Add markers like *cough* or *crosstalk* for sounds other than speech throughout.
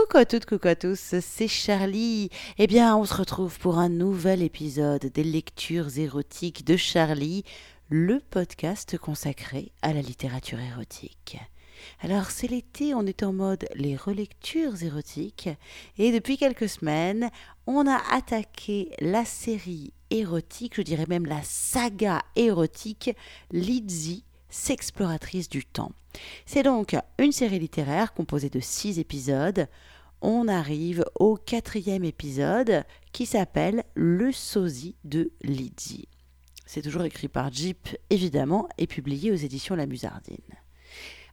Coucou à toutes, coucou à tous, c'est Charlie. Eh bien, on se retrouve pour un nouvel épisode des lectures érotiques de Charlie, le podcast consacré à la littérature érotique. Alors, c'est l'été, on est en mode les relectures érotiques, et depuis quelques semaines, on a attaqué la série érotique, je dirais même la saga érotique Lizzie, s'exploratrice du temps. C'est donc une série littéraire composée de six épisodes. On arrive au quatrième épisode qui s'appelle Le sosie de Lydie. C'est toujours écrit par Jeep, évidemment, et publié aux éditions La Musardine.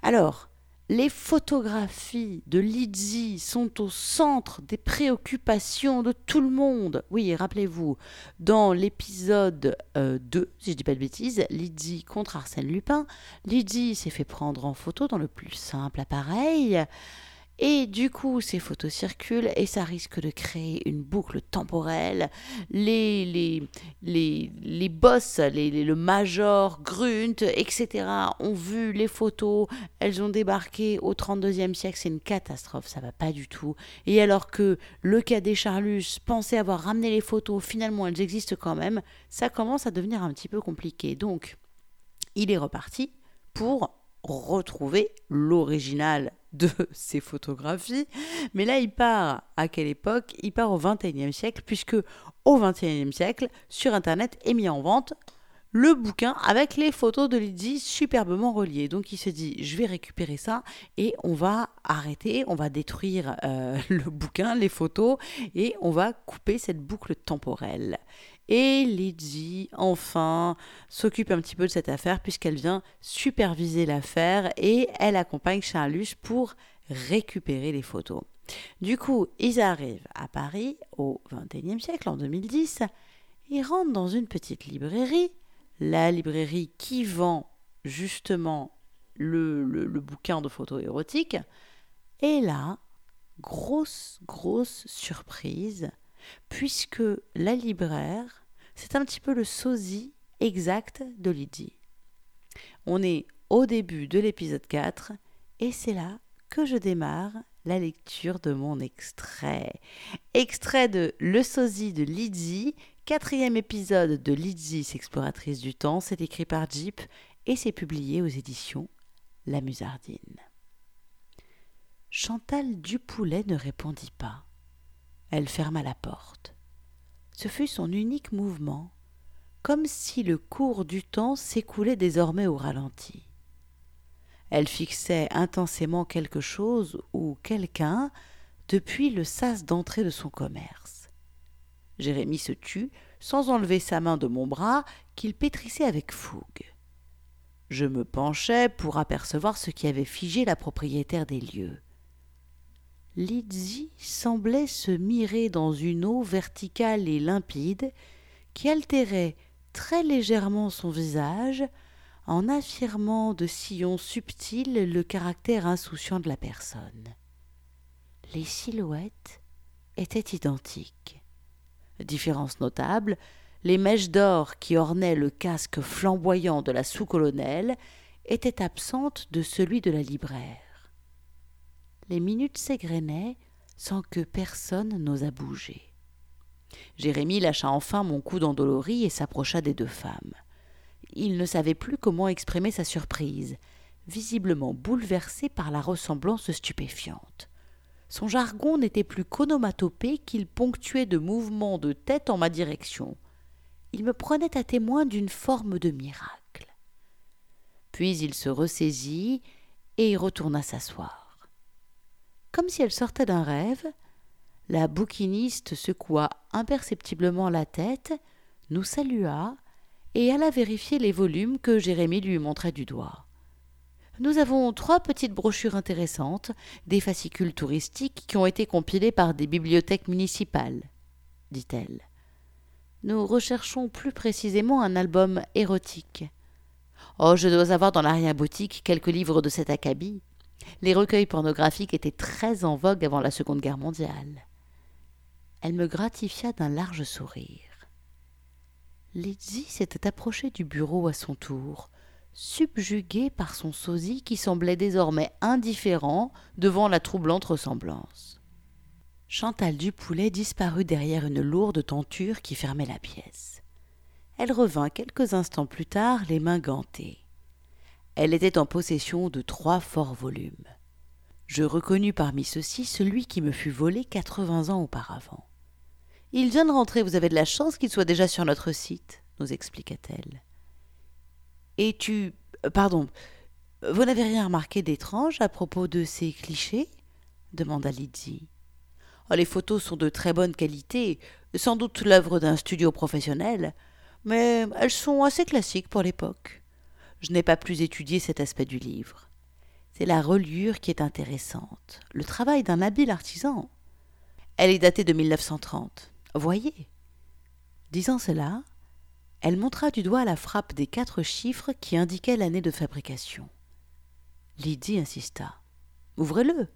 Alors, les photographies de Lydie sont au centre des préoccupations de tout le monde. Oui, rappelez-vous, dans l'épisode 2, euh, si je dis pas de bêtises, Lydie contre Arsène Lupin, Lydie s'est fait prendre en photo dans le plus simple appareil. Et du coup, ces photos circulent et ça risque de créer une boucle temporelle. Les, les, les, les boss, les, le major, Grunt, etc. ont vu les photos. Elles ont débarqué au 32e siècle. C'est une catastrophe, ça va pas du tout. Et alors que le cadet Charlus pensait avoir ramené les photos, finalement elles existent quand même, ça commence à devenir un petit peu compliqué. Donc, il est reparti pour retrouver l'original de *laughs* ces photographies. Mais là, il part à quelle époque? Il part au XXIe siècle, puisque au XXIe siècle, sur Internet est mis en vente le bouquin avec les photos de Lydie superbement reliées. Donc il se dit, je vais récupérer ça et on va arrêter, on va détruire euh, *laughs* le bouquin, les photos, et on va couper cette boucle temporelle. Et Lydie, enfin, s'occupe un petit peu de cette affaire puisqu'elle vient superviser l'affaire et elle accompagne Charlus pour récupérer les photos. Du coup, ils arrivent à Paris au XXIe siècle, en 2010. Ils rentrent dans une petite librairie, la librairie qui vend justement le, le bouquin de photos érotiques. Et là, grosse, grosse surprise, puisque la libraire, c'est un petit peu le sosie exact de Lydie. On est au début de l'épisode 4 et c'est là que je démarre la lecture de mon extrait. Extrait de Le sosie de Lydie, quatrième épisode de Lydie, s'exploratrice du temps, c'est écrit par Jeep et c'est publié aux éditions La Musardine. Chantal Dupoulet ne répondit pas. Elle ferma la porte. Ce fut son unique mouvement, comme si le cours du temps s'écoulait désormais au ralenti. Elle fixait intensément quelque chose ou quelqu'un depuis le sas d'entrée de son commerce. Jérémie se tut, sans enlever sa main de mon bras, qu'il pétrissait avec fougue. Je me penchai pour apercevoir ce qui avait figé la propriétaire des lieux. Lydie semblait se mirer dans une eau verticale et limpide qui altérait très légèrement son visage en affirmant de sillons subtils le caractère insouciant de la personne. Les silhouettes étaient identiques. Différence notable, les mèches d'or qui ornaient le casque flamboyant de la sous-colonelle étaient absentes de celui de la libraire les minutes s'égrenaient sans que personne n'osât bouger. Jérémie lâcha enfin mon cou d'endolorie et s'approcha des deux femmes. Il ne savait plus comment exprimer sa surprise, visiblement bouleversé par la ressemblance stupéfiante. Son jargon n'était plus qu'onomatopée qu'il ponctuait de mouvements de tête en ma direction. Il me prenait à témoin d'une forme de miracle. Puis il se ressaisit et retourna s'asseoir. Comme si elle sortait d'un rêve, la bouquiniste secoua imperceptiblement la tête, nous salua et alla vérifier les volumes que Jérémie lui montrait du doigt. Nous avons trois petites brochures intéressantes, des fascicules touristiques qui ont été compilés par des bibliothèques municipales, dit-elle. Nous recherchons plus précisément un album érotique. Oh, je dois avoir dans l'arrière-boutique quelques livres de cet acabit. Les recueils pornographiques étaient très en vogue avant la Seconde Guerre mondiale. Elle me gratifia d'un large sourire. Lydie s'était approchée du bureau à son tour, subjuguée par son sosie qui semblait désormais indifférent devant la troublante ressemblance. Chantal Dupoulet disparut derrière une lourde tenture qui fermait la pièce. Elle revint quelques instants plus tard, les mains gantées. Elle était en possession de trois forts volumes. Je reconnus parmi ceux-ci celui qui me fut volé quatre-vingts ans auparavant. Il vient de rentrer, vous avez de la chance qu'il soit déjà sur notre site, nous expliqua-t-elle. Et tu. Euh, pardon. Vous n'avez rien remarqué d'étrange à propos de ces clichés? demanda Lydie. Oh, les photos sont de très bonne qualité, sans doute l'œuvre d'un studio professionnel, mais elles sont assez classiques pour l'époque. Je n'ai pas plus étudié cet aspect du livre. C'est la reliure qui est intéressante, le travail d'un habile artisan. Elle est datée de 1930. Voyez. Disant cela, elle montra du doigt la frappe des quatre chiffres qui indiquaient l'année de fabrication. Lydie insista. Ouvrez-le.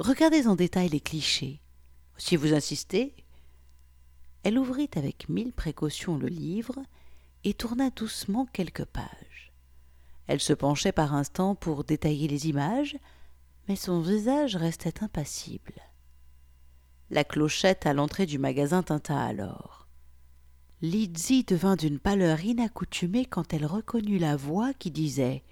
Regardez en détail les clichés. Si vous insistez. Elle ouvrit avec mille précautions le livre et tourna doucement quelques pages. Elle se penchait par instants pour détailler les images, mais son visage restait impassible. La clochette à l'entrée du magasin tinta alors. Lydie devint d'une pâleur inaccoutumée quand elle reconnut la voix qui disait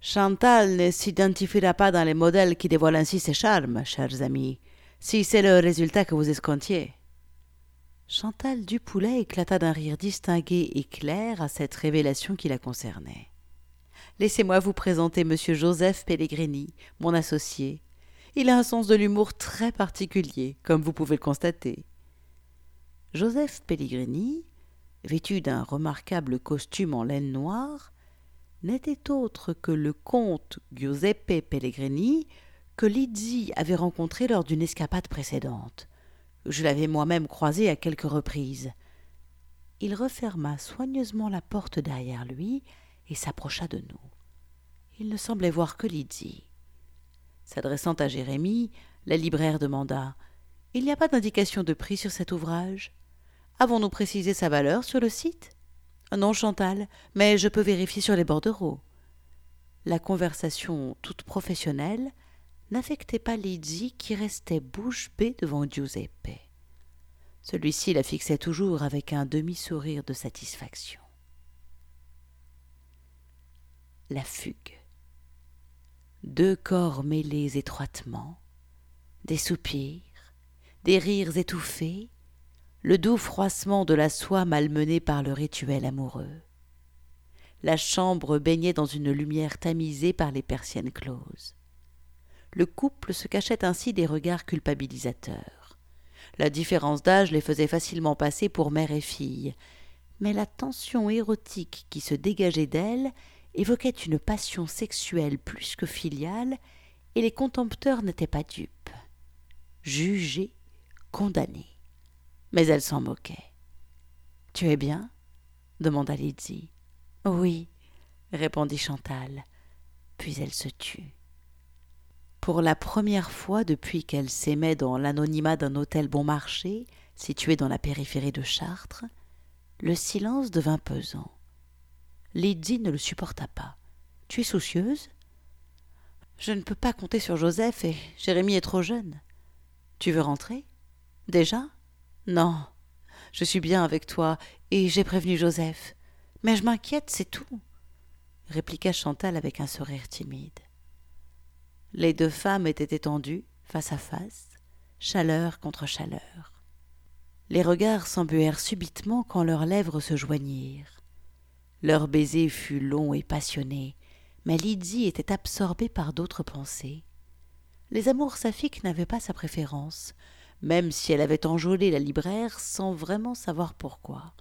Chantal ne s'identifiera pas dans les modèles qui dévoilent ainsi ses charmes, chers amis, si c'est le résultat que vous escomptiez. Chantal Dupoulet éclata d'un rire distingué et clair à cette révélation qui la concernait. Laissez-moi vous présenter monsieur Joseph Pellegrini, mon associé. Il a un sens de l'humour très particulier, comme vous pouvez le constater. Joseph Pellegrini, vêtu d'un remarquable costume en laine noire, n'était autre que le comte Giuseppe Pellegrini que Lizzie avait rencontré lors d'une escapade précédente. Je l'avais moi-même croisé à quelques reprises. Il referma soigneusement la porte derrière lui s'approcha de nous. Il ne semblait voir que Lydie. S'adressant à Jérémie, la libraire demanda Il n'y a pas d'indication de prix sur cet ouvrage? Avons-nous précisé sa valeur sur le site? Non, Chantal, mais je peux vérifier sur les bordereaux. La conversation toute professionnelle n'affectait pas Lydie qui restait bouche bée devant Giuseppe. Celui-ci la fixait toujours avec un demi-sourire de satisfaction. La fugue. Deux corps mêlés étroitement, des soupirs, des rires étouffés, le doux froissement de la soie malmenée par le rituel amoureux. La chambre baignait dans une lumière tamisée par les persiennes closes. Le couple se cachait ainsi des regards culpabilisateurs. La différence d'âge les faisait facilement passer pour mère et fille, mais la tension érotique qui se dégageait d'elle évoquait une passion sexuelle plus que filiale, et les contempteurs n'étaient pas dupes. Jugés, condamnés mais elle s'en moquait. Tu es bien? demanda Lydie. Oui, répondit Chantal. Puis elle se tut. Pour la première fois depuis qu'elle s'aimait dans l'anonymat d'un hôtel bon marché, situé dans la périphérie de Chartres, le silence devint pesant. Lydie ne le supporta pas. Tu es soucieuse? Je ne peux pas compter sur Joseph et Jérémie est trop jeune. Tu veux rentrer? Déjà? Non, je suis bien avec toi, et j'ai prévenu Joseph. Mais je m'inquiète, c'est tout, répliqua Chantal avec un sourire timide. Les deux femmes étaient étendues, face à face, chaleur contre chaleur. Les regards s'embuèrent subitement quand leurs lèvres se joignirent. Leur baiser fut long et passionné, mais Lydie était absorbée par d'autres pensées. Les amours saphiques n'avaient pas sa préférence, même si elle avait enjolé la libraire sans vraiment savoir pourquoi.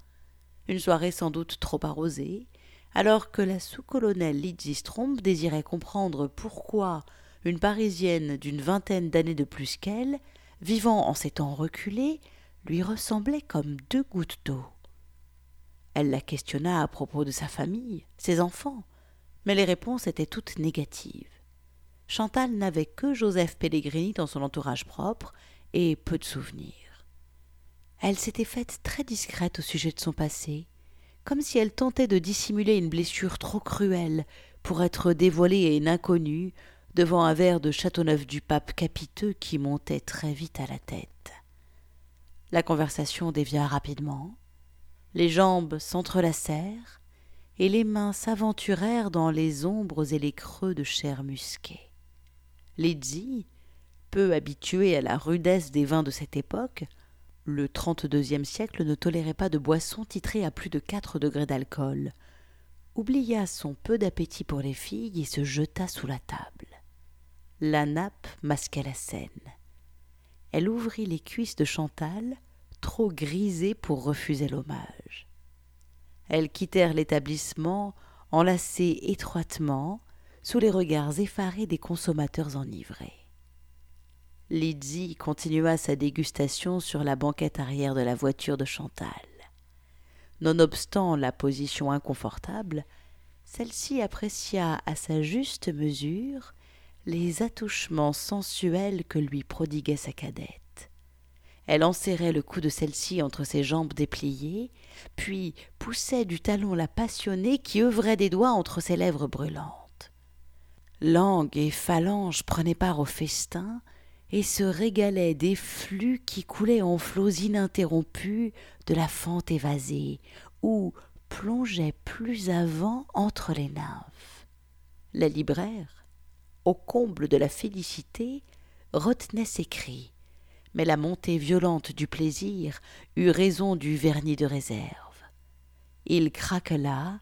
Une soirée sans doute trop arrosée, alors que la sous-colonelle Lydie Stromp désirait comprendre pourquoi une Parisienne d'une vingtaine d'années de plus qu'elle, vivant en ces temps reculés, lui ressemblait comme deux gouttes d'eau. Elle la questionna à propos de sa famille, ses enfants, mais les réponses étaient toutes négatives. Chantal n'avait que Joseph Pellegrini dans son entourage propre et peu de souvenirs. Elle s'était faite très discrète au sujet de son passé, comme si elle tentait de dissimuler une blessure trop cruelle pour être dévoilée une inconnue devant un verre de Châteauneuf du Pape capiteux qui montait très vite à la tête. La conversation dévia rapidement, les jambes s'entrelacèrent, et les mains s'aventurèrent dans les ombres et les creux de chair musquée. Lydie, peu habituée à la rudesse des vins de cette époque, le trente-deuxième siècle ne tolérait pas de boissons titrées à plus de quatre degrés d'alcool, oublia son peu d'appétit pour les filles et se jeta sous la table. La nappe masquait la scène. Elle ouvrit les cuisses de Chantal, trop grisées pour refuser l'hommage. Elles quittèrent l'établissement enlacées étroitement sous les regards effarés des consommateurs enivrés. Lydie continua sa dégustation sur la banquette arrière de la voiture de Chantal. Nonobstant la position inconfortable, celle-ci apprécia à sa juste mesure les attouchements sensuels que lui prodiguait sa cadette. Elle enserrait le cou de celle-ci entre ses jambes dépliées, puis poussait du talon la passionnée qui œuvrait des doigts entre ses lèvres brûlantes. Langue et phalange prenaient part au festin, et se régalait des flux qui coulaient en flots ininterrompus de la fente évasée, ou plongeaient plus avant entre les nymphes. La libraire, au comble de la félicité, retenait ses cris, mais la montée violente du plaisir eut raison du vernis de réserve. Il craquela,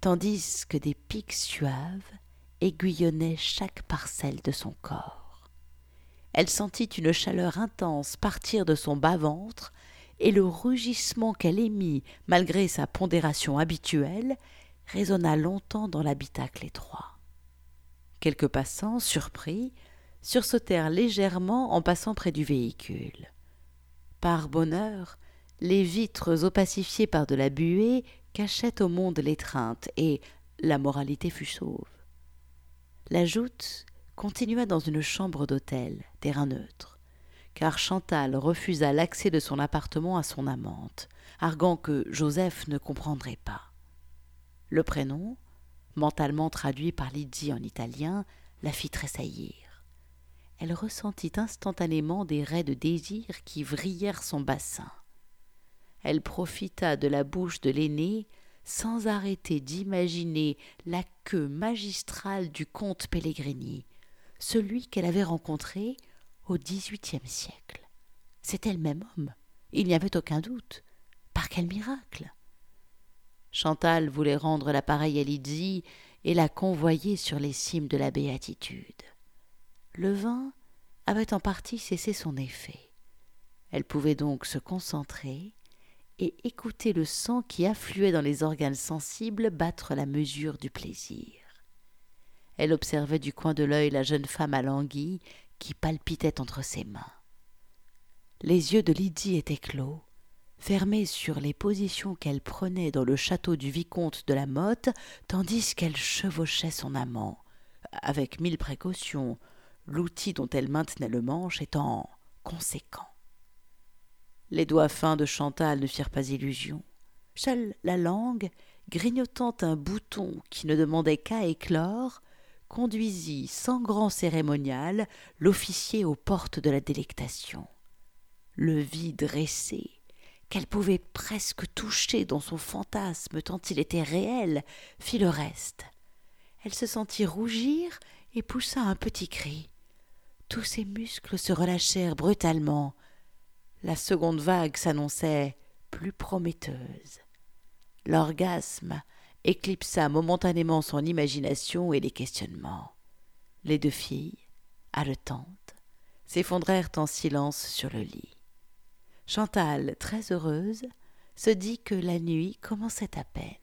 tandis que des pics suaves aiguillonnaient chaque parcelle de son corps elle sentit une chaleur intense partir de son bas-ventre, et le rugissement qu'elle émit, malgré sa pondération habituelle, résonna longtemps dans l'habitacle étroit. Quelques passants, surpris, sursautèrent légèrement en passant près du véhicule. Par bonheur, les vitres opacifiées par de la buée cachaient au monde l'étreinte, et la moralité fut sauve. La joute continua dans une chambre d'hôtel, terrain neutre, car Chantal refusa l'accès de son appartement à son amante, arguant que Joseph ne comprendrait pas. Le prénom, mentalement traduit par Lydie en italien, la fit tressaillir. Elle ressentit instantanément des raies de désir qui vrillèrent son bassin. Elle profita de la bouche de l'aîné sans arrêter d'imaginer la queue magistrale du comte Pellegrini, celui qu'elle avait rencontré au XVIIIe siècle. C'était le même homme, il n'y avait aucun doute. Par quel miracle Chantal voulait rendre l'appareil à Lydie et la convoyer sur les cimes de la béatitude. Le vin avait en partie cessé son effet. Elle pouvait donc se concentrer et écouter le sang qui affluait dans les organes sensibles battre la mesure du plaisir. Elle observait du coin de l'œil la jeune femme alanguie qui palpitait entre ses mains. Les yeux de Lydie étaient clos, fermés sur les positions qu'elle prenait dans le château du vicomte de la Motte, tandis qu'elle chevauchait son amant, avec mille précautions, l'outil dont elle maintenait le manche étant conséquent. Les doigts fins de Chantal ne firent pas illusion. Seule la langue, grignotant un bouton qui ne demandait qu'à éclore, conduisit sans grand cérémonial l'officier aux portes de la délectation. Le vit dressé, qu'elle pouvait presque toucher dans son fantasme tant il était réel, fit le reste. Elle se sentit rougir et poussa un petit cri. Tous ses muscles se relâchèrent brutalement. La seconde vague s'annonçait plus prometteuse. L'orgasme éclipsa momentanément son imagination et les questionnements. Les deux filles, haletantes, s'effondrèrent en silence sur le lit. Chantal, très heureuse, se dit que la nuit commençait à peine.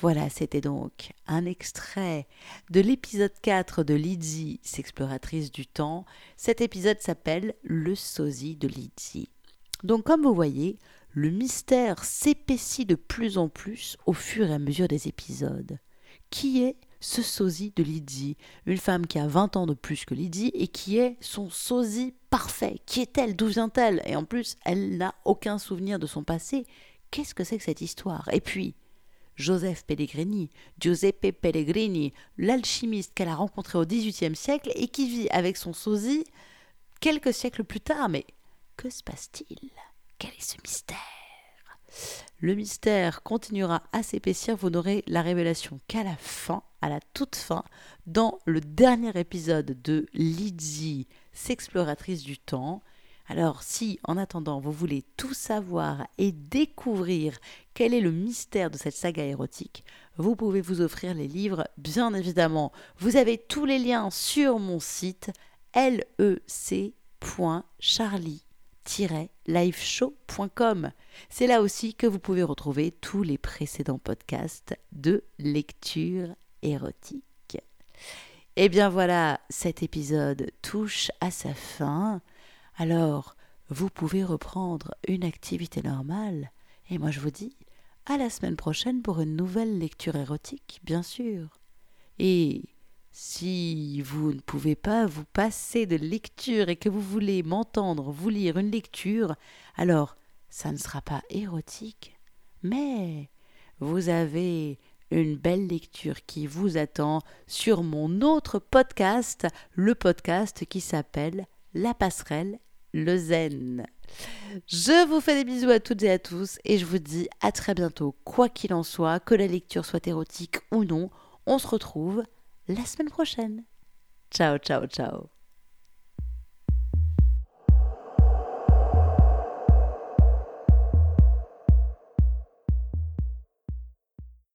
Voilà, c'était donc un extrait de l'épisode 4 de Lydie, s'exploratrice du temps. Cet épisode s'appelle Le sosie de Lydie. Donc, comme vous voyez, le mystère s'épaissit de plus en plus au fur et à mesure des épisodes. Qui est ce sosie de Lydie? Une femme qui a 20 ans de plus que Lydie et qui est son sosie parfait. Qui est-elle? D'où vient-elle? Et en plus, elle n'a aucun souvenir de son passé. Qu'est-ce que c'est que cette histoire? Et puis, Joseph Pellegrini, Giuseppe Pellegrini, l'alchimiste qu'elle a rencontré au XVIIIe siècle et qui vit avec son sosie quelques siècles plus tard. Mais Que se passe-t-il? Quel est ce mystère? Le mystère continuera à s'épaissir, vous n'aurez la révélation qu'à la fin, à la toute fin, dans le dernier épisode de Lizzie, s'exploratrice du temps. Alors si, en attendant, vous voulez tout savoir et découvrir quel est le mystère de cette saga érotique, vous pouvez vous offrir les livres, bien évidemment. Vous avez tous les liens sur mon site lec.charlie-liveshow.com. C'est là aussi que vous pouvez retrouver tous les précédents podcasts de lecture érotique. Et eh bien voilà, cet épisode touche à sa fin. Alors, vous pouvez reprendre une activité normale. Et moi, je vous dis à la semaine prochaine pour une nouvelle lecture érotique, bien sûr. Et si vous ne pouvez pas vous passer de lecture et que vous voulez m'entendre vous lire une lecture, alors ça ne sera pas érotique, mais vous avez une belle lecture qui vous attend sur mon autre podcast, le podcast qui s'appelle La passerelle le zen. Je vous fais des bisous à toutes et à tous et je vous dis à très bientôt. Quoi qu'il en soit, que la lecture soit érotique ou non, on se retrouve la semaine prochaine. Ciao, ciao, ciao.